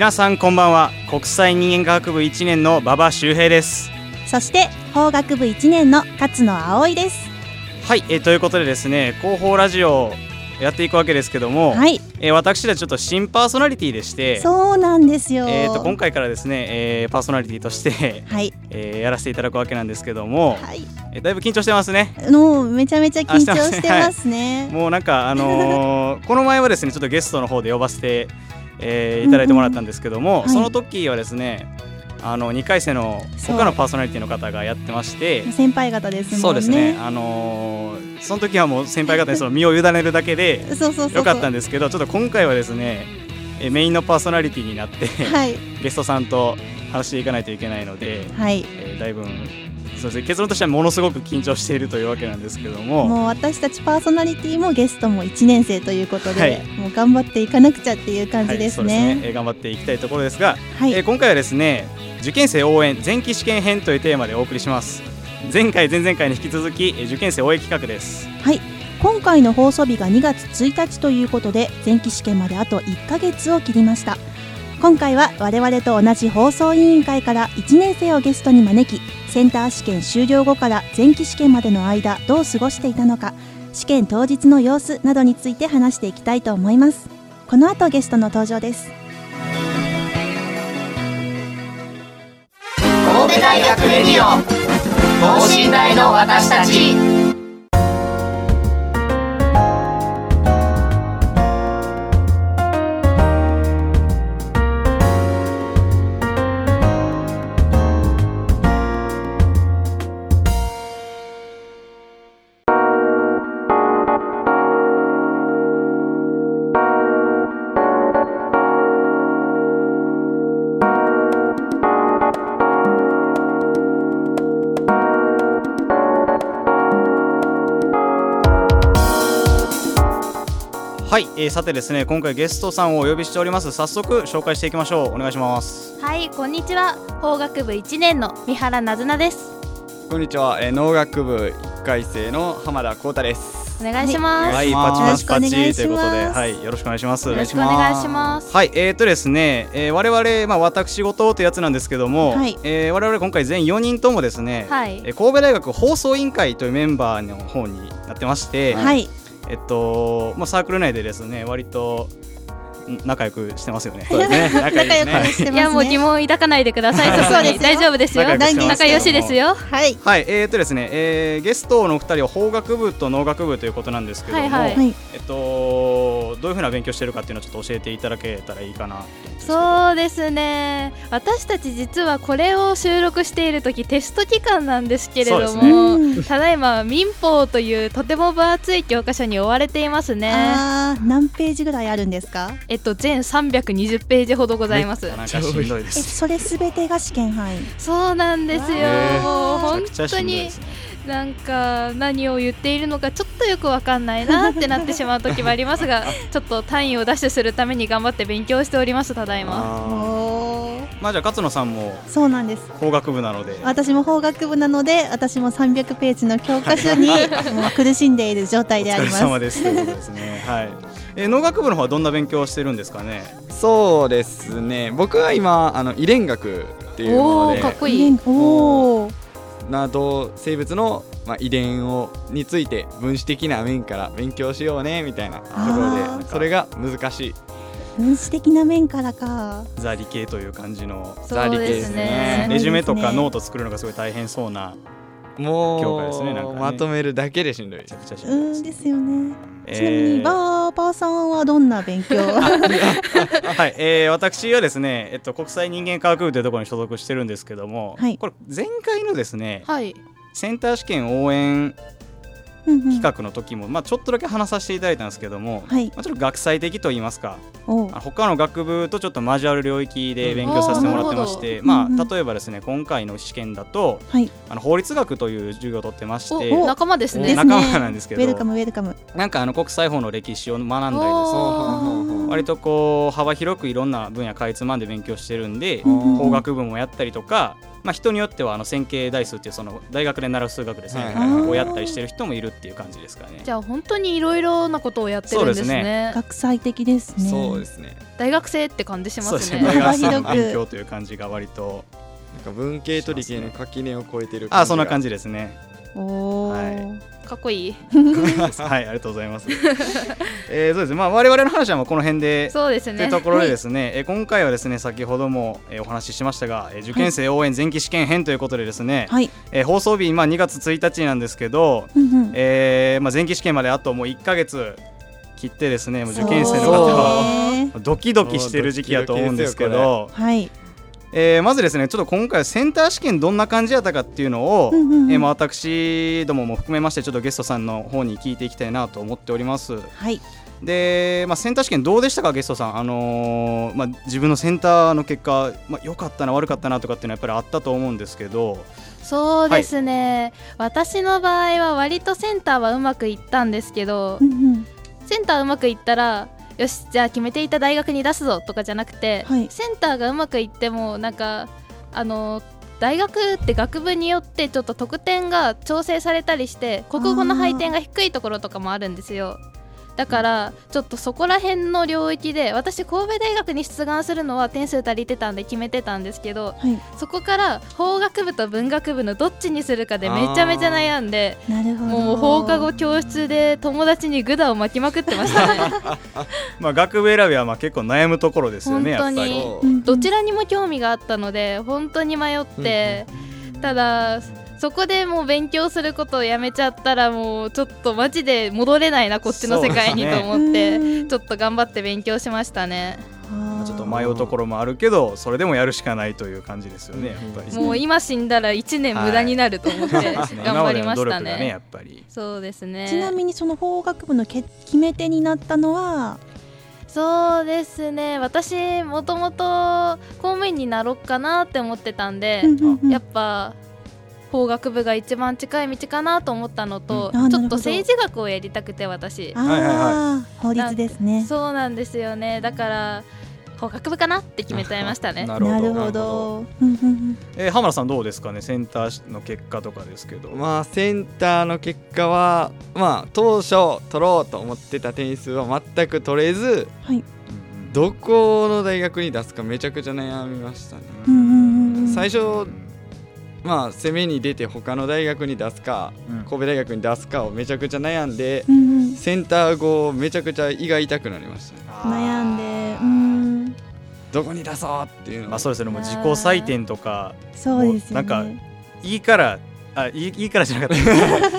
皆さんこんばんは。国際人間科学部1年の馬場周平です。そして法学部1年の勝野葵です。はい、えー、ということでですね広報ラジオやっていくわけですけども、はい、えー、私たちちょっと新パーソナリティでしてそうなんですよ、えー、と今回からですね、えー、パーソナリティとしてはい、えー、やらせていただくわけなんですけども、はい、えー、だいぶ緊張してますね。もうめちゃめちゃ緊張してますね。もうなんかあのー、この前はですねちょっとゲストの方で呼ばせてえー、いただいてもらったんですけども、うんうん、その時はですね、あの2回生の他のパーソナリティの方がやってまして先輩方ですね。そうですね。あのー、その時はもう先輩方にその 身を委ねるだけでよかったんですけどちょっと今回はですねメインのパーソナリティになって、はい、ゲストさんと話していかないといけないので、はい。えー、だいぶそうですね。結論としてはものすごく緊張しているというわけなんですけども。もう私たちパーソナリティもゲストも1年生ということで、はい、もう頑張っていかなくちゃっていう感じですね。はい、すね。えー、頑張っていきたいところですが、はい、えー、今回はですね受験生応援前期試験編というテーマでお送りします。前回前々回に引き続き受験生応援企画です。はい。今回の放送日が2月1日ということで前期試験まであと1ヶ月を切りました。今回は我々と同じ放送委員会から1年生をゲストに招きセンター試験終了後から前期試験までの間どう過ごしていたのか試験当日の様子などについて話していきたいと思います。この後ゲストの登場です。神戸大学レディオ等身大の私たち。はい、えー、さてですね今回ゲストさんをお呼びしております。早速紹介していきましょう。お願いします。はいこんにちは。法学部1年の三原なずなです。こんにちは、えー、農学部1回生の浜田光太です。お願いします。はい、パチパチパチということではいよろしくお願いします。よろしくお願いします。はいえー、とですね、えー、我々まあ私事というやつなんですけども、はい、えー、我々今回全4人ともですね、はい、えー、神戸大学放送委員会というメンバーの方になってまして、はいえっと、まあ、サークル内でですね割と仲良くしてますよね。仲良くしてます、ね、いやもう疑問抱かないでください。そうです大丈夫ですよ。仲良しですよ。はい。はい。えっ、ー、とですね、えー、ゲストの二人は法学部と農学部ということなんですけども、はいはい、えっとどういうふうな勉強してるかっていうのをちょっと教えていただけたらいいかなそうですね。私たち実はこれを収録している時テスト期間なんですけれども、ね、ただいま民法というとても分厚い教科書に追われていますね。あ何ページぐらいあるんですか？えっと全320ページほどございます。なんかしんどいです。それすべてが試験範囲。そうなんですよ。もう本当に。なんか何を言っているのかちょっとよくわかんないなってなってしまう時もありますが ちょっと単位をダッシュするために頑張って勉強しておりますただいま。まあじゃあ勝野さんもそうなんです。法学部なので。私も法学部なので私も300ページの教科書に 苦しんでいる状態であります。お疲れ様です。ということですね。はい。えー、農学部の方はどんな勉強をしてるんですかね？そうですね。僕は今あの遺伝学っていうもので。かっこいい。おおなど生物の、まあ、遺伝をについて分子的な面から勉強しようねみたいなところでそれが難しい。分子的な面からか。ザ理系という感じの。ザ理系ですね。レジュメとかノート作るのがすごい大変そうなも教科ですねなんかね。うまとめるだけでしんどい。めちゃくちゃしうんどいんですよね。えー。ちなみにバーバーさんはどんな勉強はい、えー、私はですね、えっと、国際人間科学部というところに所属してるんですけども、はいこれ前回のですねはいセンター試験応援企画の時も、まあ、ちょっとだけ話させていただいたんですけども、はい。まあ、ちょっと学際的といいますか他の学部とちょっと交わる領域で勉強させてもらってまして、まあ、うんうん。例えばですね今回の試験だとはい。あの法律学という授業を取ってましてお仲間ですね。仲間なんですけどウェルカムウェルカムなんかあの国際法の歴史を学んだりですね。お割とこう幅広くいろんな分野かいつまんで勉強してるんで、法学部もやったりとか、まあ、人によってはあの線形代数っていうその大学で習う数学ですね、はいはいはい。をやったりしてる人もいるっていう感じですかね。じゃあ本当にいろいろなことをやってるんですそうですね。学際的ですね。そうですね。大学生って感じしますすね。ね大学生勉強という感じが割となんか文系と理系の垣根を超えてるあそんな感じじですね。おー。はかっこいい。はいありがとうございます。えー、そうですね。まあ我々の話はもうこの辺でそうですね。というところでですね、えー今回はですね先ほども、えーお話ししましたが、えー受験生応援前期試験編ということでですね、はい。えー放送日、まあ、2月1日なんですけど、うんうん。えーまあ、前期試験まであともう1か月切ってですねもう受験生の方はね。ドキドキしてる時期やと思うんですけど、はいえーまずですねちょっと今回はセンター試験どんな感じやったかっていうのを、うんうんうん。えーまあ、私どもも含めましてちょっとゲストさんの方に聞いていきたいなと思っております。はい。で、まあ、センター試験どうでしたかゲストさん、あのーまあ、自分のセンターの結果、まあ、良かったな悪かったなとかっていうのはやっぱりあったと思うんですけど。そうですね、私の場合は割とセンターはうまくいったんですけど、うんうん。センターうまくいったらよしじゃあ決めていた大学に出すぞとかじゃなくて、はい。センターがうまくいってもなんかあの大学って学部によってちょっと得点が調整されたりして国語の配点が低いところとかもあるんですよだからちょっとそこら辺の領域で私神戸大学に出願するのは点数足りてたんで決めてたんですけどはい。そこから法学部と文学部のどっちにするかでめちゃめちゃ悩んでなるほど。もう放課後教室で友達にグダを巻きまくってましたね。まあ、学部選びはまあ結構悩むところですよね本当にどちらにも興味があったので本当に迷ってただそこでもう勉強することをやめちゃったらもうちょっとマジで戻れないなこっちの世界にと思って、うんちょっと頑張って勉強しましたね。ちょっと迷うところもあるけどそれでもやるしかないという感じですよねやっぱり。もう今死んだら1年無駄になると思って そうですね。頑張りました今までの努力がねやね。っぱり。そうですね。ちなみにその法学部のけ決め手になったのは？そうですね。私もともと公務員になろうかなって思ってたんで、うんうんうん。やっぱ法学部が一番近い道かなと思ったのと、うん。ちょっと政治学をやりたくて私。あー、はいはい法律ですね。そうなんですよね。だから法学部かなって決めちゃいましたね。なるほど。えー、浜田さんどうですかね？センターの結果とかですけど。まあセンターの結果はまあ当初取ろうと思ってた点数は全く取れずはい。どこの大学に出すかめちゃくちゃ悩みましたね、うんうんうんうん。最初まあ攻めに出て他の大学に出すかうん。神戸大学に出すかをめちゃくちゃ悩んでうんうん。センター後めちゃくちゃ胃が痛くなりました。ね悩んでうん。どこに出そうっていうの。まあそうですね。もう自己採点とかそうですよね。なんいいからあいいいいからじゃなかっ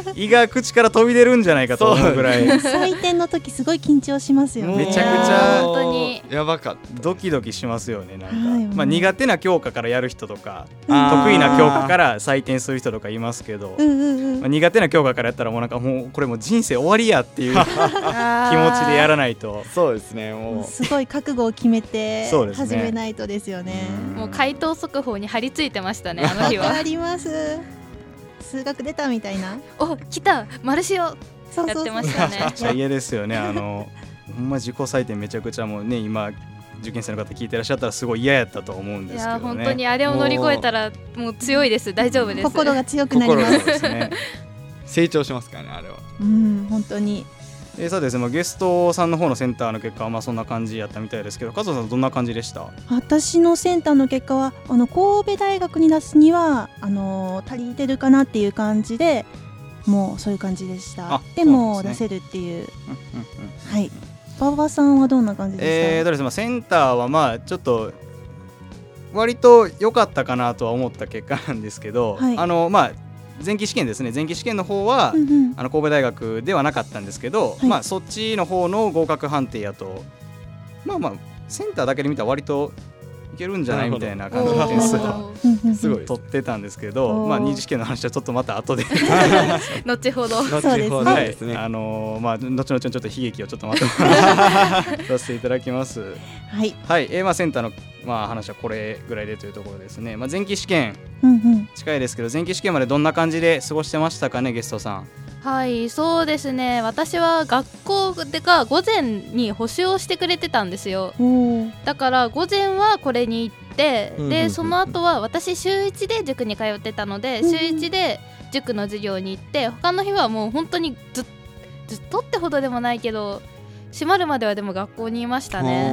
た。胃が口から飛び出るんじゃないかと思うぐらい。採点の時すごい緊張しますよね。めちゃくちゃ本当に。やばかった。ドキドキしますよねなんか、はいまあ、苦手な教科からやる人とか得意な教科から採点する人とかいますけど、うんうんうん。まあ、苦手な教科からやったらもうなんかもうこれもう人生終わりやっていう 気持ちでやらないと。そうですねもう。すごい覚悟を決めて始めないとですよね。もう回答速報に張り付いてましたねあの日は。わかります数学出たみたいな？お来た。丸しよそうそうそう。やってましたね。めっちゃ嫌ですよね。あの ほんま自己採点めちゃくちゃもうね今受験生の方聞いてらっしゃったらすごい嫌やったと思うんいですけどね。や本当にあれを乗り越えたらもう強いです。大丈夫です。心が強くなりますね。成長しますからねあれは。うん本当にえーそうですね、まあ、ゲストさんの方のセンターの結果はまあそんな感じやったみたいですけど加藤さんどんな感じでした？私のセンターの結果はあの神戸大学に出すにはあの足りてるかなっていう感じでもうそういう感じでした。あでも出せるっていう。はい。馬場さんはどんな感じでした、えーとですねまあセンターはまあちょっと割と良かったかなとは思った結果なんですけど、はい。あのまあ前期試験ですね。前期試験の方は、うんうん。あの神戸大学ではなかったんですけど、はい。まあそっちの方の合格判定やとまあまあセンターだけで見たら割といけるんじゃないみたいな感じの点数をすごい取ってたんですけど、まあ二次試験の話はちょっとまた後で。後ほど。後そうですね。ほどはい。ですねあのーまあ後々ちょっと悲劇をちょっとまとめさせていただきます。はい。はい、えー、まあセンターのまあ話はこれぐらいでというところですね。まあ前期試験。近いですけど前期試験までどんな感じで過ごしてましたかねゲストさん。はいそうですね。私は学校でが午前に補習をしてくれてたんですよ。だから午前はこれに行って、うんうんうんでその後は私週1で塾に通ってたので、うんうん。週1で塾の授業に行って他の日はもう本当にずっずっとってほどでもないけど閉まるまではでも学校にいましたね。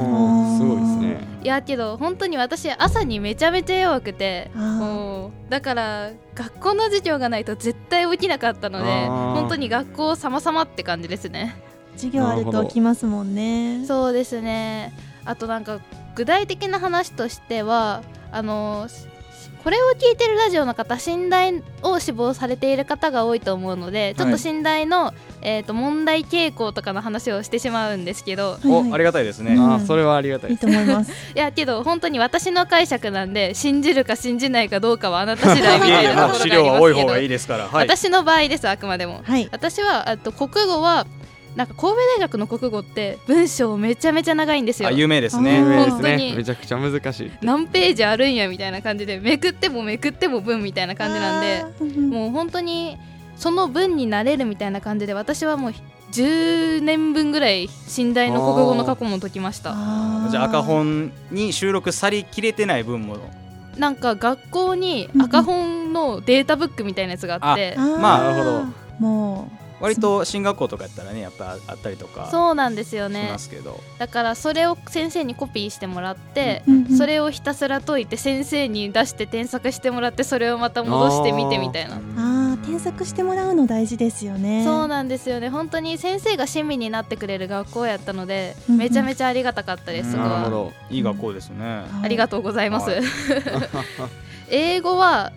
すごいですねいやけど本当に私朝にめちゃめちゃ弱くてもうだから学校の授業がないと絶対起きなかったので本当に学校様々って感じですね。授業あると起きますもんね。そうですね。あとなんか具体的な話としてはあのしこれを聞いてるラジオの方寝台を志望されている方が多いと思うのでちょっと寝台の、えー、と問題傾向とかの話をしてしまうんですけどはいはい。おありがたいですね。うん。あーそれはありがたい。いいですと思います。いやけど本当に私の解釈なんで信じるか信じないかどうかはあなた次第みたいな。ところもう資料はがありますけど多い方がいいですから。はい。私の場合ですあくまでも。はい。私はあと国語はなんか神戸大学の国語って文章めちゃめちゃ長いんですよ。あ有名ですあね。本当に。ねめちゃくちゃ難しい。何ページあるんやみたいな感じでめくってもめくっても文みたいな感じなんでもう本当にその文になれるみたいな感じで私はもう10年分ぐらい寝台の国語の過去問解きました。じゃあ赤本に収録されきれてない分も。なんか学校に赤本のデータブックみたいなやつがあって。あー。まあなるほども割と進学校とかやったらねやっぱあったりとかそうなんですよしね。ますけど。だからそれを先生にコピーしてもらってう、うんうん。それをひたすら解いて先生に出して添削してもらってそれをまた戻してみてみたいなあー添削してもらうの大事ですよね。そうなんですよね。本当に先生が親身になってくれる学校やったので、うんうん。めちゃめちゃありがたかったです、そこはなるほど。いい学校ですね。はいありがとうございます、はい。英語は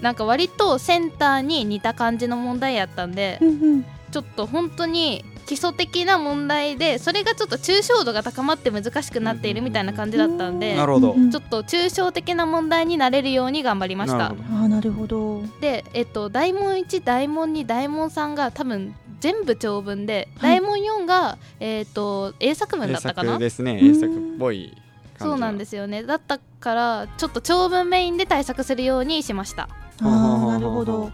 なんか割とセンターに似た感じの問題やったんでうんうん。ちょっと本当に基礎的な問題でそれがちょっと抽象度が高まって難しくなっているみたいな感じだったんでなるほど。ちょっと抽象的な問題になれるように頑張りました。なるほど。あーなるほどで、えっと、大問1大問2大問3が多分全部長文で、はい。大問4が、えっと英作文だ英ったかな？作ですね。うん。英作っぽい感じそうなんですすよね。だったからちょっと長文メインで対策するようにしました。あーなるほど。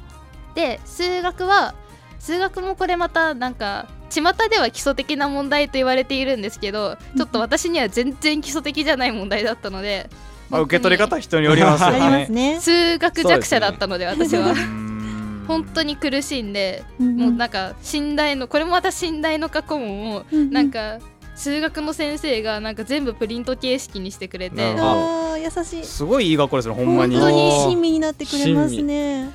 で数学は数学もこれまたなんか巷では基礎的な問題と言われているんですけどちょっと 私には全然基礎的じゃない問題だったのでまあ受け取り方人によりますよね。数学弱者だったので私は。本当に苦しんでうんもうなんか寝台のこれもまた寝台の過去問もうんなんか数学の先生がなんか全部プリント形式にしてくれてあー優しい。すごいいい学校ですねほんまに。本当に親身になってくれますね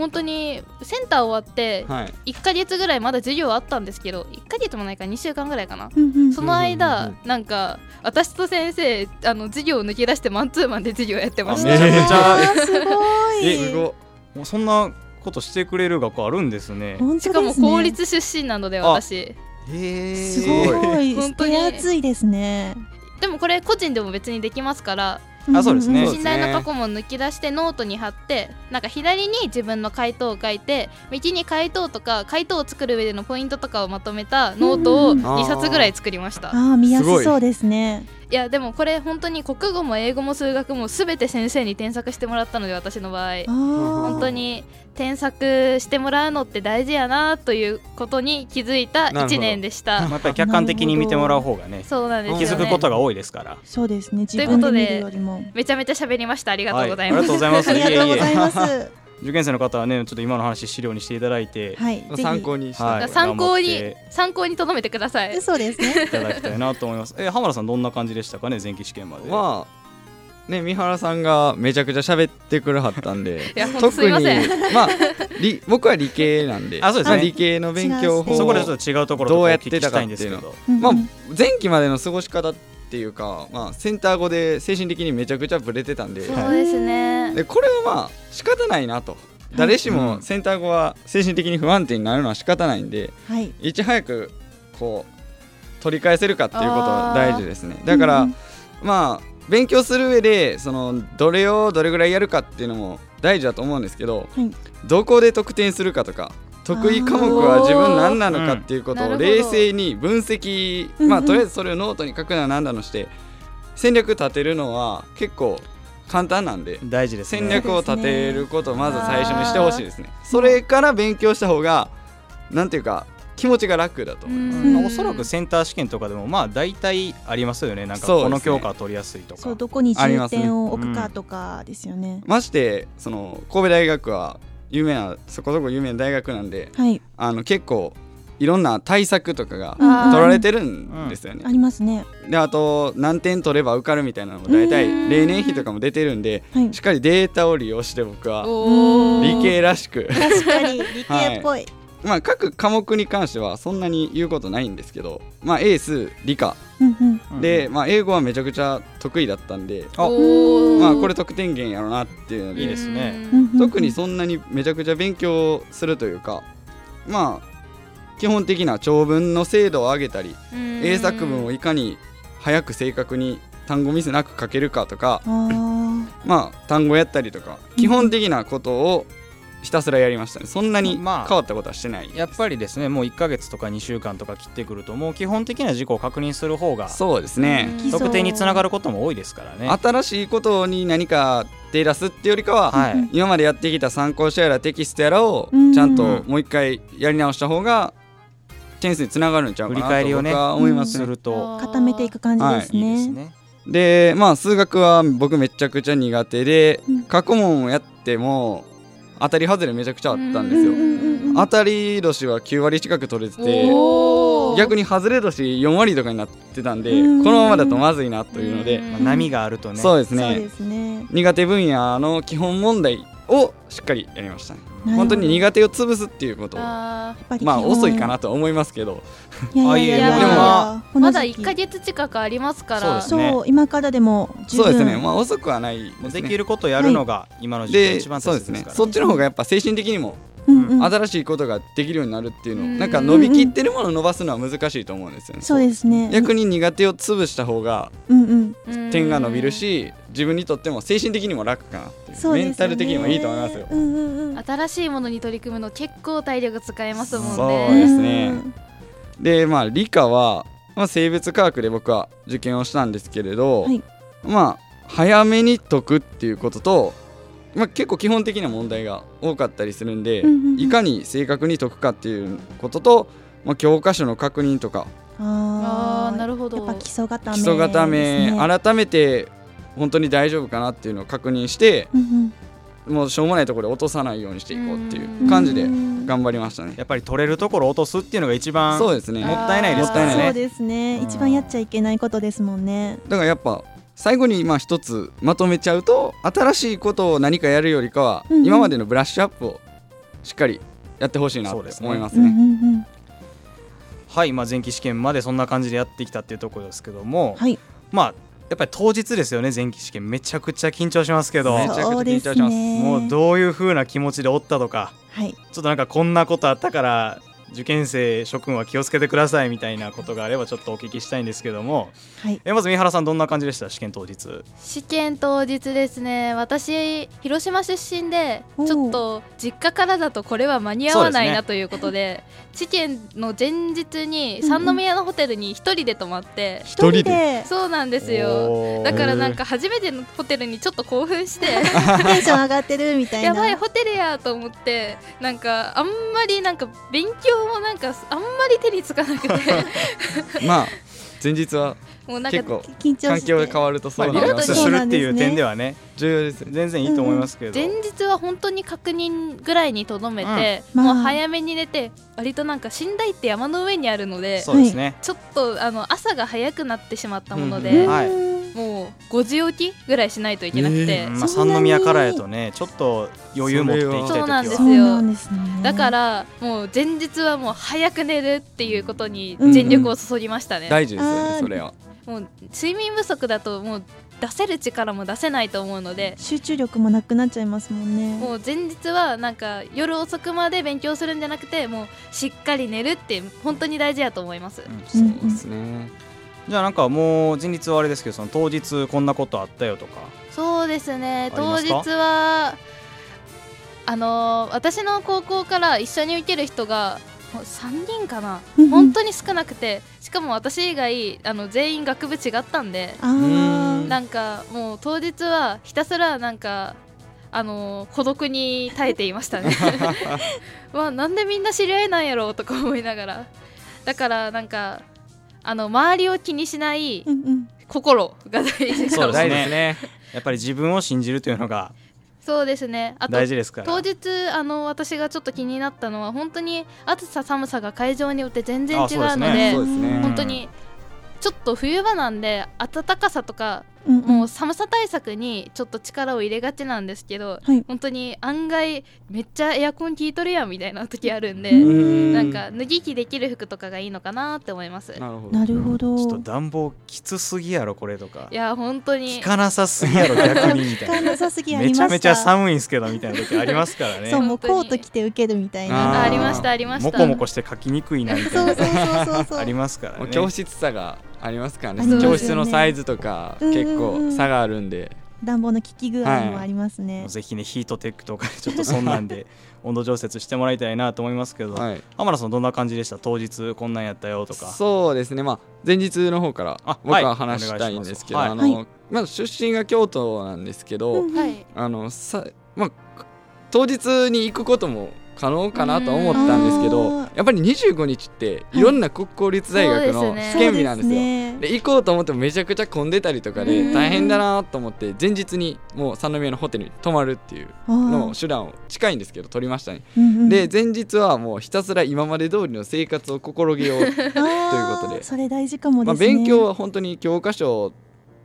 本当にセンター終わってはい。1ヶ月ぐらいまだ授業あったんですけど1ヶ月もないから2週間ぐらいかな。その間うんなんか私と先生あの授業を抜け出してマンツーマンで授業やってましめちたゃめちゃすごい。すごもうそんなことしてくれる学校あるんですね。本当ですね。しかも公立出身なので私。すごい。本当に。手厚いですね。でもこれ個人でも別にできますからあそうですね。信頼の過去問抜き出してノートに貼ってなんか左に自分の解答を書いて右に解答とか解答を作る上でのポイントとかをまとめたノートをうん。2冊ぐらい作りました、あー見やすそうですねいやでもこれ本当に国語も英語も数学も全て先生に添削してもらったので私の場合。本本当に添削してもらうのって大事やなということに気づいたなるほど。1年でし まあたやっぱり客観的に見てもらう方がねそうなんですよね。気づくことが多いですから。そうですね。自ということで分で見るよりも。めちゃめちゃ喋りました。ありがとうございはます、ありがとうございます。ありがとうございいえいえます受験生の方はねちょっと今の話資料にしていただいてはい参考にして、はい参考に参考に留めてくださいそうですねいただきたいなと思います。え浜田さんどんな感じでしたかね前期試験まで。まあね三原さんがめちゃくちゃ喋ってくれはったんで いやほんとすいません まあ理僕は理系なんであそうですねま理系の勉強法そこでちょっと違うところとかお聞きしたいんですけどうやど。うんうんまあ前期までの過ごし方っていうか、まあ、センター語で精神的にめちゃくちゃブレてたんで。そうですね。でこれはまあ仕方ないなと。誰しもセンター後は精神的に不安定になるのは仕方ないんではい。いち早くこう取り返せるかっていうことが大事ですね。だから、うん。まあ勉強する上でそのどれをどれぐらいやるかっていうのも大事だと思うんですけど、はい。どこで得点するかとか得意科目は自分何なのかっていうことをうん冷静に分析、うん。うんまあとりあえずそれをノートに書くのは何だのして戦略立てるのは結構簡単なんで大事ですね。戦略を立てることをまず最初にしてほしいですね。それから勉強した方がなんていうか気持ちが楽だと思います。うん。まあおそらくセンター試験とかでもまあ大体ありますよね。なんかこの教科は取りやすいとか。そうどこに重ありますね点を置くかとかですよね。ましてその神戸大学は有名なそこそこ有名な大学なんではい。あの結構いろんな対策とかが取られてるんですよねあ。りますね。であと何点取れば受かるみたいなのも大体うん例年比とかも出てるんではいしっ。かりデータを利用して僕は理系らしく確かに 理系っぽい。まあ各科目に関してはそんなに言うことないんですけどまあエース理科うんうん。うんで、まあ、英語はめちゃくちゃ得意だったんであまあこれ得点源やろなっていうのでいいですね。特にそんなにめちゃくちゃ勉強するというかまあ基本的な長文の精度を上げたりうん。英作文をいかに早く正確に単語ミスなく書けるかとかあまあ単語やったりとか基本的なことをひたすらやりましたね。そんなに変まあわったことはしてない、やっぱりですねもう1ヶ月とか2週間とか切ってくるともう基本的な事項を確認する方がそうですね、うん。得点につながることも多いですからね。新しいことに何か手出すってよりかは、はい。うん今までやってきた参考書やらテキストやらをうん。ちゃんともう一回やり直した方が点数につながるんちゃう振かなとり返りをね僕は思いますね。するとあ。固めていく感じですいい。ですね。ねでまあ数学は僕めちゃくちゃ苦手でうん。過去問をやっても当たり外れめちゃくちゃあったんですよ。当たり年は9割近く取れてて逆に外れ年4割とかになってたんでうん。このままだとまずいなというのでうん。まあ波があるとね。そうですね。ですね。苦手分野の基本問題をしっかりやりましたね。本当に苦手を潰すっていうことまあ遅いかなとは思いますけど。いやいやいや。あいやいやーまだこの時期。1ヶ月近くありますから。そうですね。そう今からでも十分。そうですね。まあ遅くはないもうですね。できることやるのが今の時期一番そうです大切ですからね。そっちの方がやっぱ精神的にも新しいことができるようになるっていうのうん。なんか伸びきってるものを伸ばすのは難しいと思うんですよね。そうですね。逆に苦手を潰した方がうんうん。うん点が伸びるし自分にとっても精神的にも楽かなっていうそうですよね。メンタル的にもいいと思いますよ。うんうんうん。新しいものに取り組むの結構体力使えますもんね。そうですね。でまあ理科は、まあ、生物科学で僕は受験をしたんですけれど、はい。まあ早めに解くっていうことと、まあ、結構基本的な問題が多かったりするんで、うんうんうん。いかに正確に解くかっていうことと、まあ、教科書の確認とか。あーあーなるほど。やっぱ基礎固め基礎固め、改めて本当に大丈夫かなっていうのを確認してうんもうしょうもないところで落とさないようにしていこうっていうん。う感じでうん頑張りましたね。やっぱり取れるところを落とすっていうのが一番そうですね。もったいないですからね。もったいないそうですね。うん一番やっちゃいけないことですもんね。だからやっぱ最後にまあ一つまとめちゃうと新しいことを何かやるよりかは、うんうん。今までのブラッシュアップをしっかりやってほしいなと思いますうんうね。んうん。はい、まあ、前期試験までそんな感じでやってきたっていうところですけども、はい。まあやっぱり当日ですよね前期試験めちゃくちゃ緊張しますけどめちゃくちゃ緊張します。ねもうどういう風な気持ちでおったとかはい。ちょっとなんかこんなことあったから受験生諸君は気をつけてくださいみたいなことがあればちょっとお聞きしたいんですけども。はい。えまず三原さんどんな感じでした？試験当日。試験当日ですね。私広島出身でちょっと実家からだとこれは間に合わないなということで試験の前日に三宮のホテルに一人で泊まって、一人で？でそうなんですよ。だからなんか初めてのホテルにちょっと興奮して。テンション上がってるみたいな。やばいホテルやと思ってなんかあんまりなんか勉強もなんかあんまり手につかなくて。まあ前日はもうなんか結構緊張して。環境が変わるとそうまあ、リラッすするっていう点ではね重要です。全然いいと思いますけど、前日は本当に確認ぐらいにとどめて、もう早めに寝て割となんか寝台って山の上にあるのでそうですね、ちょっとあの朝が早くなってしまったものうん。で、はいもう5時起きぐらいしないといけなくて、うんまあ、三宮からやとねちょっと余裕持っていきたい時そうなんですはそうなんですね。だからもう前日はもう早く寝るっていうことにうん全力を注ぎましたね、大事ですよねそれは。もう睡眠不足だともう出せる力も出せないと思うので。集中力もなくなっちゃいますもんね。もう前日はなんか夜遅くまで勉強するんじゃなくてもうしっかり寝るって本当に大事やと思います、うん。そうですねじゃあなんかもう前日はあれですけどその当日こんなことあったよとか。そうですね。当日はあのー私の高校から一緒に受ける人がもう3人かな。本当に少なくて。しかも私以外あの全員学部違ったんで。なんかもう当日はひたすらなんかあのー孤独に耐えていましたね。わあなんでみんな知り合いなんやろうとか思いながら。だからなんかあの周りを気にしない心が大事そうです大事ねですね。やっぱり自分を信じるというのがそうですね。あと大事ですから。当日あの私がちょっと気になったのは本当に暑さ寒さが会場によって全然違うあそうですね。のでそうですね本当にちょっと冬場なんで暖かさとかうんうん。もう寒さ対策にちょっと力を入れがちなんですけど、はい。本当に案外めっちゃエアコン効いとるやんみたいな時あるんで、うん。なんか脱ぎ着できる服とかがいいのかなって思います。なるほど。なるほど。ちょっと暖房きつすぎやろこれとか。いや本当に。効かなさすぎやろ 逆に。みたいな効かなさすぎありましためちゃめちゃ寒いんすけどみたいな時ありますからね。そうもうコート着て受けるみたいあな。あありましたありました。モコモコして書きにくいなみたいなそうそうそうそうそう。ありますからね。もう教室差がありますからね。ね。教室のサイズとか結構差があるんで。暖房の効き具合もありますね、ぜひねヒートテックとかちょっとそんなんで温度調節してもらいたいなと思いますけど、はい。浜田さんどんな感じでした？当日こんなんやったよとか。そうですね。まあ前日の方から僕は話したいんですけど、お願いしあの、はまあ出身が京都なんですけど、あのさまあ当日に行くことも可能かなと思ったんですけうん。どやっぱり25日っていろんな国公立大学の試験日なんですよ。ね。で行こうと思ってもめちゃくちゃ混んでたりとかうん。で大変だなと思って前日にもう三宮のホテルに泊まるっていうあのー。手段を近いんですけど取りましたね。うんうん。で前日はもうひたすら今まで通りの生活を心げようということで。それ大事かもまあ、ですね、勉強は本当に教科書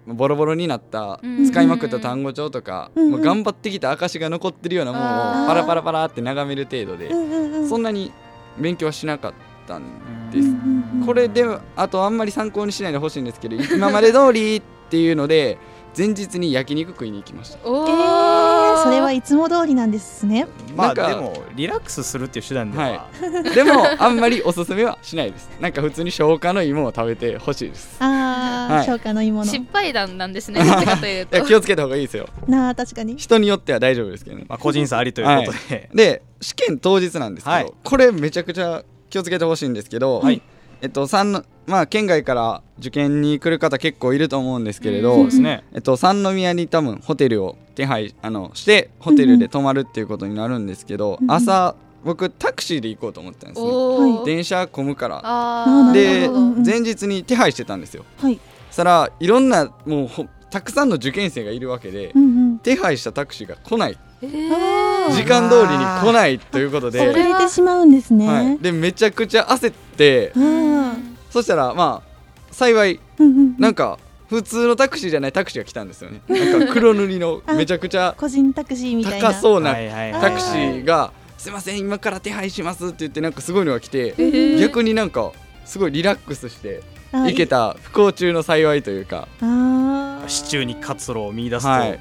ボロボロになったうん。使いまくった単語帳とか、うん。うんもう頑張ってきた証が残ってるようなものをパラパラパラって眺める程度で、そんなに勉強はしなかったんです。うんうんうん。これであとあんまり参考にしないでほしいんですけど今まで通りっていうので前日に焼肉食いに行きました。おえーー、それはいつも通りなんですね。まあでもリラックスするっていう手段では、はでもあんまりおすすめはしないです。なんか普通に消化の芋を食べてほしいです。あー、はい。消化の芋の。失敗談なんですね。どっちかといういとや気をつけた方がいいですよ。なあ確かに。人によっては大丈夫ですけどね。まあ、個人差ありということで、で試験当日なんですけど、はい。これめちゃくちゃ気をつけてほしいんですけど、はいえっと三のまあ県外から受験に来る方結構いると思うんですけれど、そうですね。えっと三宮に多分ホテルを手配あのしてホテルで泊まるっていうことになるんですけど、うんうん。朝僕タクシーで行こうと思ってたんですね。電車混むから。で前日に手配してたんですよ。はい、そしたらいろんなもうほたくさんの受験生がいるわけで、うんうん、手配したタクシーが来ない時間通りに来ないということで。遅れてしまうんですね、はい、でめちゃくちゃ焦って。あそしたらまあ幸いーうんうん。なんか普通のタクシーじゃないタクシーが来たんですよね。なんか黒塗りの あめちゃくちゃ個人タクシーみたいな。高そうなタクシーが「すいません今から手配します」って言ってなんかすごいのが来てー。逆になんかすごいリラックスしてあ行けた不幸中の幸いというか。支柱に活路を見出すはい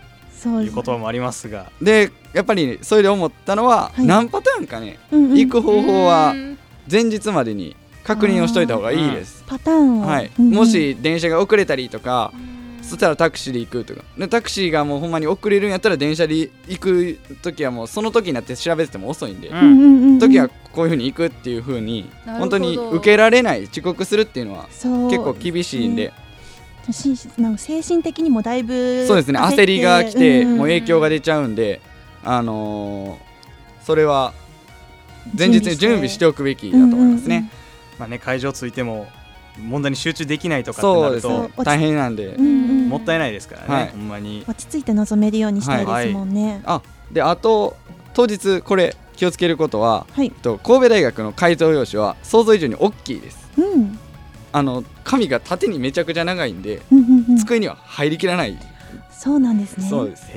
いう言葉もありますが、でやっぱりそれで思ったのははい。何パターンかねうんうん。行く方法はうん。前日までに確認をしといた方がいいです。パターンを、はい、うんうん。もし電車が遅れたりとか、そしたらタクシーで行くとか。でタクシーがもうほんまに遅れるんやったら電車で行く時はもうその時になって調べてても遅いんで、うん。うんうんうんうん。時はこういうふうに行くっていうふうに本当に受けられない遅刻するっていうのは結構厳しいんで、しなんか精神的にもだいぶそうですね焦りが来て、うん。もう影響が出ちゃうんであのーそれは前日に準備して。おくべきだと思いますね。まあね、会場ついても問題に集中できないとかってなると、そうですね。そう大変なんで、うんうんうん。もったいないですからね、はい。ほんまに。落ち着いて臨めるようにしたいですもんね。あであと当日これ気をつけることははい。と神戸大学の改造用紙は想像以上に大きいです。うんあの紙が縦にめちゃくちゃ長いんでうんうんうん。机には入りきらない、そうなんですね。そうです。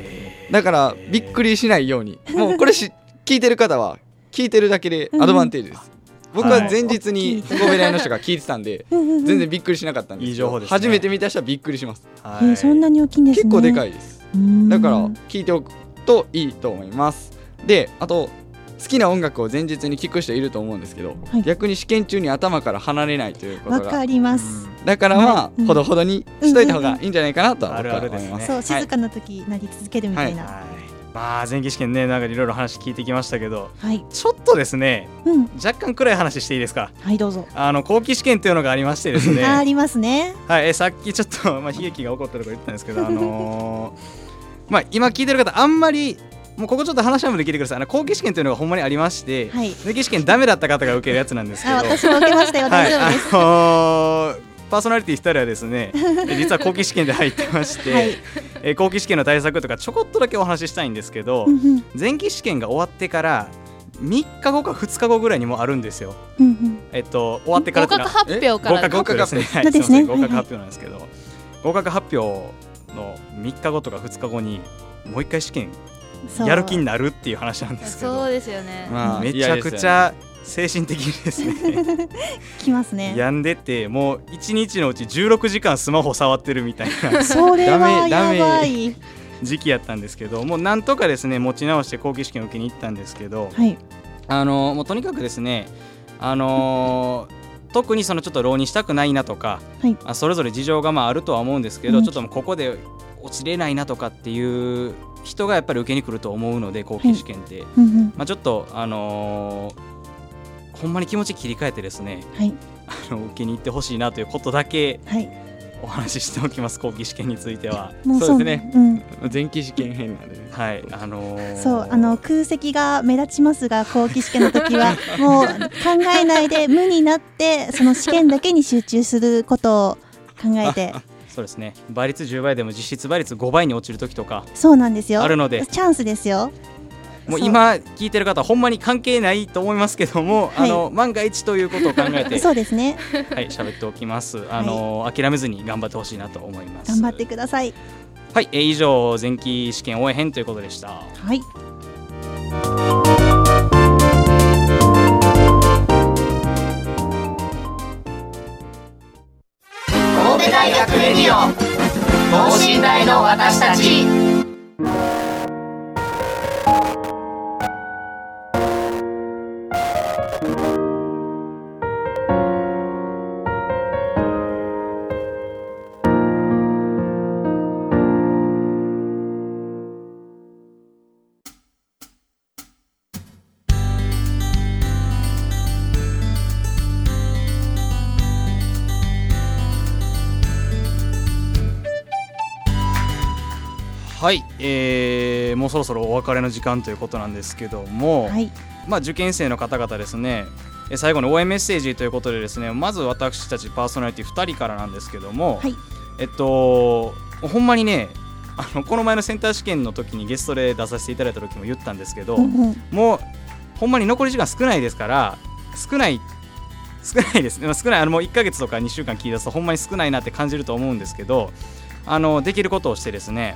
だからびっくりしないように。もうこれし聞いてる方は聞いてるだけでアドバンテージです、僕は前日にはい。神戸大の人が聞いてたんで 全然びっくりしなかったんですいい情報ですね。初めて見た人はびっくりします。はえーそんなに大きいんですね。結構でかいいです。だから聞いておくといいと思います。であと好きな音楽を前日に聴く人いると思うんですけど、はい。逆に試験中に頭から離れないというこわとが。かります、だからまあ、うん。ほどほどにしといた方がいいんじゃないかなとは僕は思います。そうはい。静かな時なり続けるみたいな。はい。まあ前期試験ねなんかいろいろ話聞いてきましたけどはい、ちょっとですねうん。若干暗い話していいですか？はいどうぞ、あの後期試験というのがありましてですね。あ ありますね。はい、えさっきちょっと、まあ、悲劇が起こったとか言ったんですけど、あのーまあ、今聞いてる方、あんまり、もうここちょっと話はもで聞いてください。あの後期試験というのがほんまにありまして、はい。前期試験ダメだった方が受けるやつなんですけど、あ私も受けましたよ。大丈夫です、はい、あのーパーソナリティ2人はですね、え 実は後期試験で入ってまして、はい。え後期試験の対策とかちょこっとだけお話ししたいんですけど前期試験が終わってから3日後か2日後ぐらいにもあるんですよ。えっと、終わってから合格発表から合格発表ですね。合格発表なんですけど、合格発表の3日後とか2日後にもう一回試験やる気になるっていう話なんですけど、そうですよね、まあめちゃくちゃ精神的にですね、きますね。病んでて、もう1日のうち16時間スマホ触ってるみたいな。それはやばい。時期やったんですけど、もうなんとかですね持ち直して後期試験を受けに行ったんですけど、はい。あのもうとにかくですね、あのー特にそのちょっと浪人したくないなとか、はい。あそれぞれ事情がまああるとは思うんですけど、うん。ちょっともうここで落ちれないなとかっていう人がやっぱり受けに来ると思うので後期試験って、うんうん。まあ、ちょっとあのーほんまに気持ち切り替えてですねはい。あの受けに行ってほしいなということだけはい。お話ししておきます後期試験については。もそうですね。うん。前期試験編なんでね。はい。あのーそうあの空席が目立ちますが後期試験の時は もう考えないで無になってその試験だけに集中することを考えてそうですね。倍率10倍でも実質倍率5倍に落ちる時とかそうなんですよ。あるので。チャンスですよ。もう今聞いてる方ほんまに関係ないと思いますけども、はい。あの万が一ということを考えて そうですね。はい喋っておきます。あの、諦めずに頑張ってほしいなと思います。頑張ってください。はい、えー以上前期試験応援編ということでした。はい等身大の私たち。はい、えーもうそろそろお別れの時間ということなんですけども、はい。まあ、受験生の方々ですねえー最後の応援メッセージということでですねまず私たちパーソナリティ2人からなんですけども、はい。えっとほんまにねあのこの前のセンター試験の時にゲストで出させていただいた時も言ったんですけど、うんうん。もうほんまに残り時間少ないですから少ない少ないです。ねまあ少ない。あのもう1ヶ月とか2週間聞い出すとほんまに少ないなって感じると思うんですけどあのできることをしてですね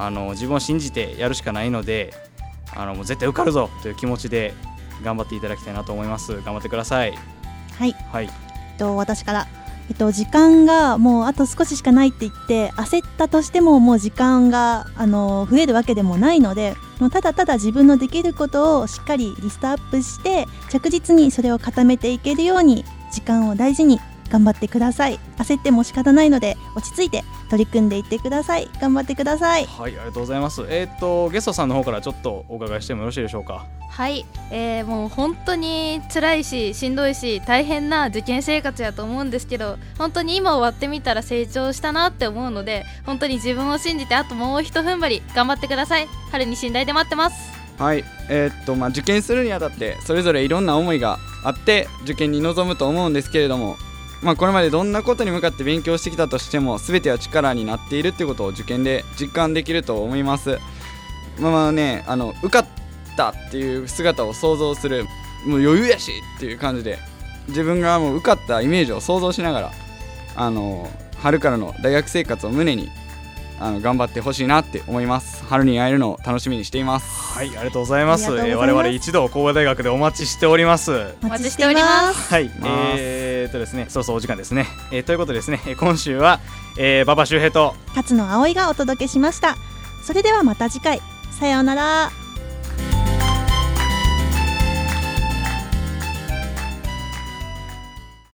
あの自分を信じてやるしかないのであのもう絶対受かるぞという気持ちで頑張っていただきたいなと思います。頑張ってください。はい。はい。えっと、私から、えっと、時間がもうあと少ししかないって言って焦ったとしてももう時間があの増えるわけでもないのでもうただただ自分のできることをしっかりリストアップして着実にそれを固めていけるように時間を大事に頑張ってください。焦っても仕方ないので落ち着いて取り組んでいってください。頑張ってください。はいありがとうございます。えっ、とゲストさんの方からちょっとお伺いしてもよろしいでしょうか？はい、えー、もう本当に辛いししんどいし大変な受験生活やと思うんですけど本当に今終わってみたら成長したなって思うので本当に自分を信じてあともうひと踏ん張り頑張ってください。春に信頼で待ってます。はい。えーっとまあ受験するにあたってそれぞれいろんな思いがあって受験に臨むと思うんですけれどもまあこれまでどんなことに向かって勉強してきたとしても全ては力になっているっていうことを受験で実感できると思います。まあまあねあの受かったっていう姿を想像するもう余裕やしっていう感じで自分がもう受かったイメージを想像しながらあの春からの大学生活を胸にあの頑張ってほしいなって思います。春に会えるのを楽しみにしています。はいありがとうございます。えー我々一同神戸大学でお待ちしております。お待ちしております。はい、えー、っとですね、そろそろお時間ですね。えー、ということでですね、えー今週は、えー、馬場周平と、勝野葵がお届けしました。それではまた次回。さようなら